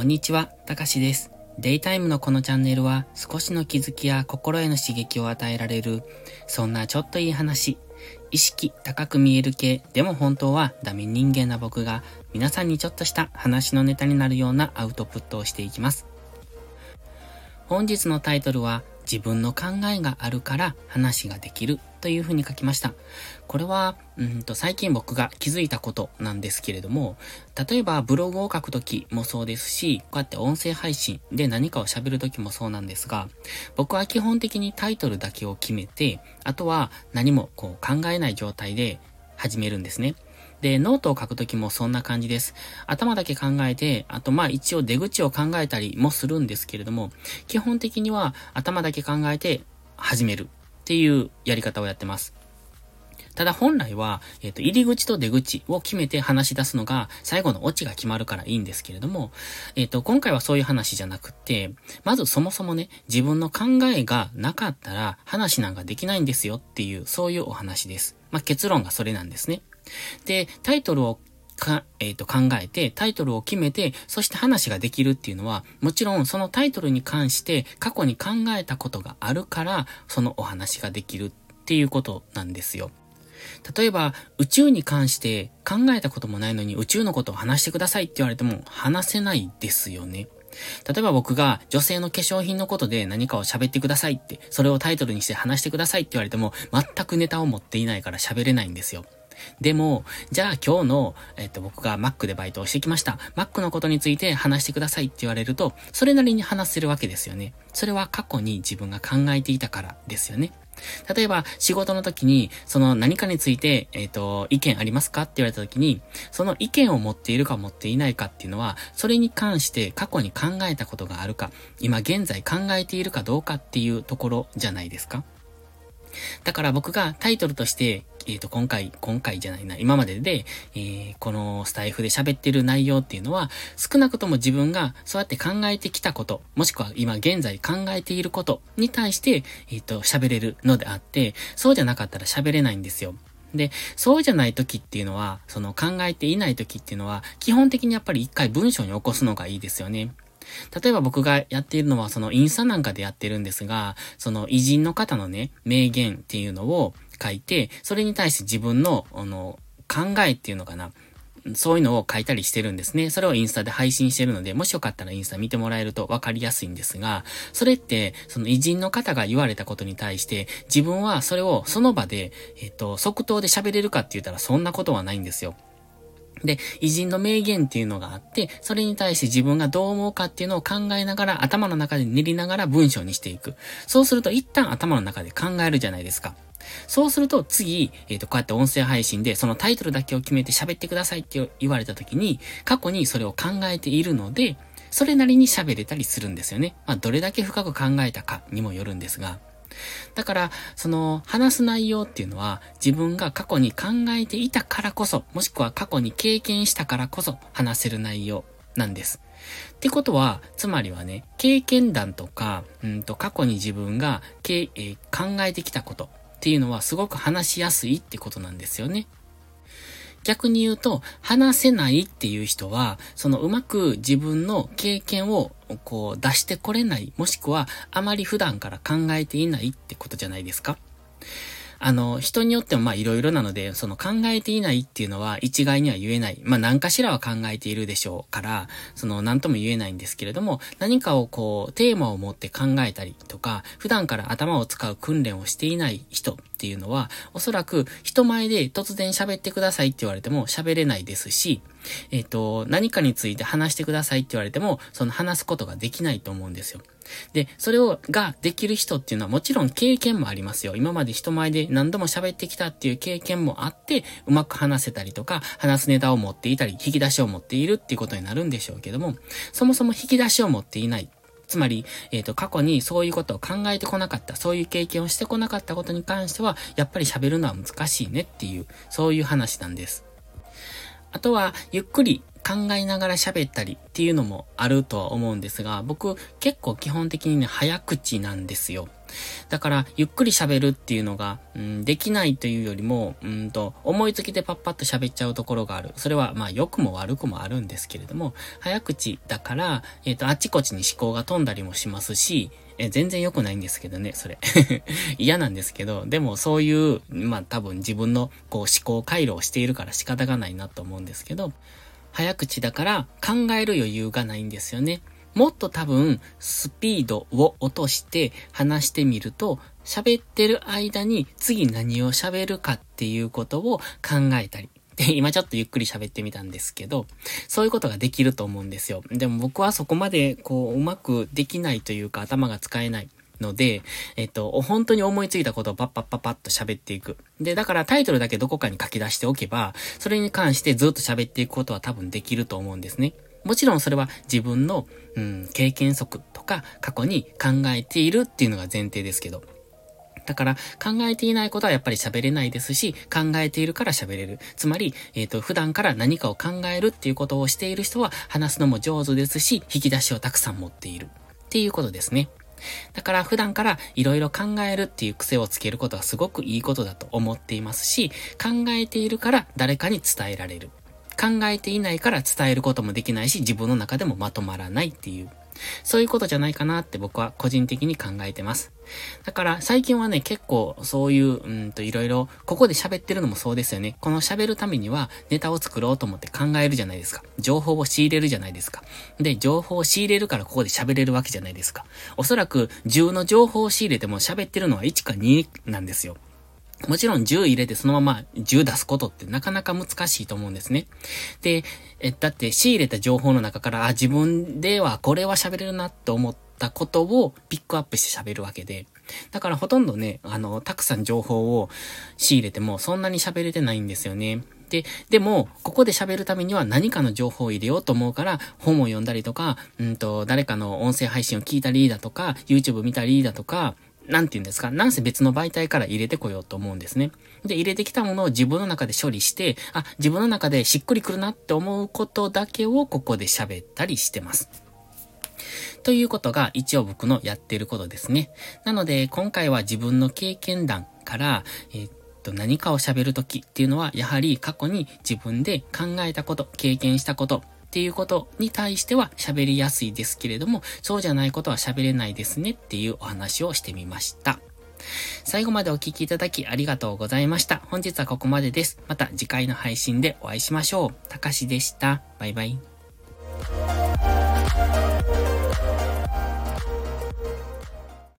こんにちは、たかしです。デイタイムのこのチャンネルは少しの気づきや心への刺激を与えられる、そんなちょっといい話、意識高く見える系、でも本当はダメ人間な僕が皆さんにちょっとした話のネタになるようなアウトプットをしていきます。本日のタイトルは自分の考えがあるから話ができるというふうに書きました。これは、うんと最近僕が気づいたことなんですけれども、例えばブログを書くときもそうですし、こうやって音声配信で何かを喋るときもそうなんですが、僕は基本的にタイトルだけを決めて、あとは何もこう考えない状態で始めるんですね。で、ノートを書くときもそんな感じです。頭だけ考えて、あとまあ一応出口を考えたりもするんですけれども、基本的には頭だけ考えて始めるっていうやり方をやってます。ただ本来は、えっ、ー、と、入り口と出口を決めて話し出すのが最後のオチが決まるからいいんですけれども、えっ、ー、と、今回はそういう話じゃなくて、まずそもそもね、自分の考えがなかったら話なんかできないんですよっていう、そういうお話です。まあ、結論がそれなんですね。で、タイトルをか、えっ、ー、と、考えて、タイトルを決めて、そして話ができるっていうのは、もちろんそのタイトルに関して過去に考えたことがあるから、そのお話ができるっていうことなんですよ。例えば、宇宙に関して考えたこともないのに宇宙のことを話してくださいって言われても話せないですよね。例えば僕が女性の化粧品のことで何かを喋ってくださいって、それをタイトルにして話してくださいって言われても全くネタを持っていないから喋れないんですよ。でも、じゃあ今日の、えっと、僕が Mac でバイトをしてきました。Mac のことについて話してくださいって言われると、それなりに話せるわけですよね。それは過去に自分が考えていたからですよね。例えば、仕事の時に、その何かについて、えっ、ー、と、意見ありますかって言われた時に、その意見を持っているか持っていないかっていうのは、それに関して過去に考えたことがあるか、今現在考えているかどうかっていうところじゃないですか。だから僕がタイトルとして、えっ、ー、と、今回、今回じゃないな、今までで、えー、このスタイフで喋ってる内容っていうのは、少なくとも自分がそうやって考えてきたこと、もしくは今現在考えていることに対して、えっ、ー、と、喋れるのであって、そうじゃなかったら喋れないんですよ。で、そうじゃない時っていうのは、その考えていない時っていうのは、基本的にやっぱり一回文章に起こすのがいいですよね。例えば僕がやっているのはそのインスタなんかでやってるんですが、その偉人の方のね、名言っていうのを書いて、それに対して自分の、あの、考えっていうのかな。そういうのを書いたりしてるんですね。それをインスタで配信してるので、もしよかったらインスタ見てもらえるとわかりやすいんですが、それって、その偉人の方が言われたことに対して、自分はそれをその場で、えっと、即答で喋れるかって言ったらそんなことはないんですよ。で、偉人の名言っていうのがあって、それに対して自分がどう思うかっていうのを考えながら、頭の中で練りながら文章にしていく。そうすると一旦頭の中で考えるじゃないですか。そうすると次、えっ、ー、と、こうやって音声配信でそのタイトルだけを決めて喋ってくださいって言われた時に、過去にそれを考えているので、それなりに喋れたりするんですよね。まあ、どれだけ深く考えたかにもよるんですが。だから、その、話す内容っていうのは、自分が過去に考えていたからこそ、もしくは過去に経験したからこそ、話せる内容なんです。ってことは、つまりはね、経験談とか、うんと、過去に自分が、えー、考えてきたことっていうのはすごく話しやすいってことなんですよね。逆に言うと、話せないっていう人は、そのうまく自分の経験をこう出してこれない、もしくはあまり普段から考えていないってことじゃないですか。あの、人によってもまあいろいろなので、その考えていないっていうのは一概には言えない。まあ何かしらは考えているでしょうから、その何とも言えないんですけれども、何かをこう、テーマを持って考えたりとか、普段から頭を使う訓練をしていない人っていうのは、おそらく人前で突然喋ってくださいって言われても喋れないですし、えっ、ー、と、何かについて話してくださいって言われても、その話すことができないと思うんですよ。で、それを、ができる人っていうのはもちろん経験もありますよ。今まで人前で何度も喋ってきたっていう経験もあって、うまく話せたりとか、話すネタを持っていたり、引き出しを持っているっていうことになるんでしょうけども、そもそも引き出しを持っていない。つまり、えっ、ー、と、過去にそういうことを考えてこなかった、そういう経験をしてこなかったことに関しては、やっぱり喋るのは難しいねっていう、そういう話なんです。あとは、ゆっくり考えながら喋ったりっていうのもあるとは思うんですが、僕結構基本的にね、早口なんですよ。だから、ゆっくり喋るっていうのが、うん、できないというよりも、うんと、思いつきでパッパッと喋っちゃうところがある。それは、まあ、良くも悪くもあるんですけれども、早口だから、えっ、ー、と、あちこちに思考が飛んだりもしますし、え、全然良くないんですけどね、それ。嫌なんですけど、でもそういう、まあ多分自分のこう思考回路をしているから仕方がないなと思うんですけど、早口だから考える余裕がないんですよね。もっと多分、スピードを落として話してみると、喋ってる間に次何を喋るかっていうことを考えたり。で、今ちょっとゆっくり喋ってみたんですけど、そういうことができると思うんですよ。でも僕はそこまで、こう、うまくできないというか頭が使えない。ので、えっと、本当に思いついたことをパッパッパッパッと喋っていく。で、だからタイトルだけどこかに書き出しておけば、それに関してずっと喋っていくことは多分できると思うんですね。もちろんそれは自分の、うん、経験則とか過去に考えているっていうのが前提ですけど。だから考えていないことはやっぱり喋れないですし、考えているから喋れる。つまり、えっ、ー、と、普段から何かを考えるっていうことをしている人は話すのも上手ですし、引き出しをたくさん持っている。っていうことですね。だから普段から色々考えるっていう癖をつけることはすごくいいことだと思っていますし、考えているから誰かに伝えられる。考えていないから伝えることもできないし、自分の中でもまとまらないっていう。そういうことじゃないかなって僕は個人的に考えてます。だから最近はね、結構そういう、うんといろいろ、ここで喋ってるのもそうですよね。この喋るためにはネタを作ろうと思って考えるじゃないですか。情報を仕入れるじゃないですか。で、情報を仕入れるからここで喋れるわけじゃないですか。おそらく10の情報を仕入れても喋ってるのは1か2なんですよ。もちろん10入れてそのまま10出すことってなかなか難しいと思うんですね。で、え、だって仕入れた情報の中から、あ、自分ではこれは喋れるなって思ったことをピックアップして喋るわけで。だからほとんどね、あの、たくさん情報を仕入れてもそんなに喋れてないんですよね。で、でも、ここで喋るためには何かの情報を入れようと思うから、本を読んだりとか、うんと、誰かの音声配信を聞いたりだとか、YouTube 見たりだとか、なんて言うんですか、なんせ別の媒体から入れてこようと思うんですね。で、入れてきたものを自分の中で処理して、あ、自分の中でしっくりくるなって思うことだけをここで喋ったりしてます。ということが一応僕のやってることですね。なので、今回は自分の経験談から、え、っと、何かを喋るときっていうのは、やはり過去に自分で考えたこと、経験したこと、っていうことに対しては喋りやすいですけれども、そうじゃないことは喋れないですねっていうお話をしてみました。最後までお聴きいただきありがとうございました。本日はここまでです。また次回の配信でお会いしましょう。たかしでした。バイバイ。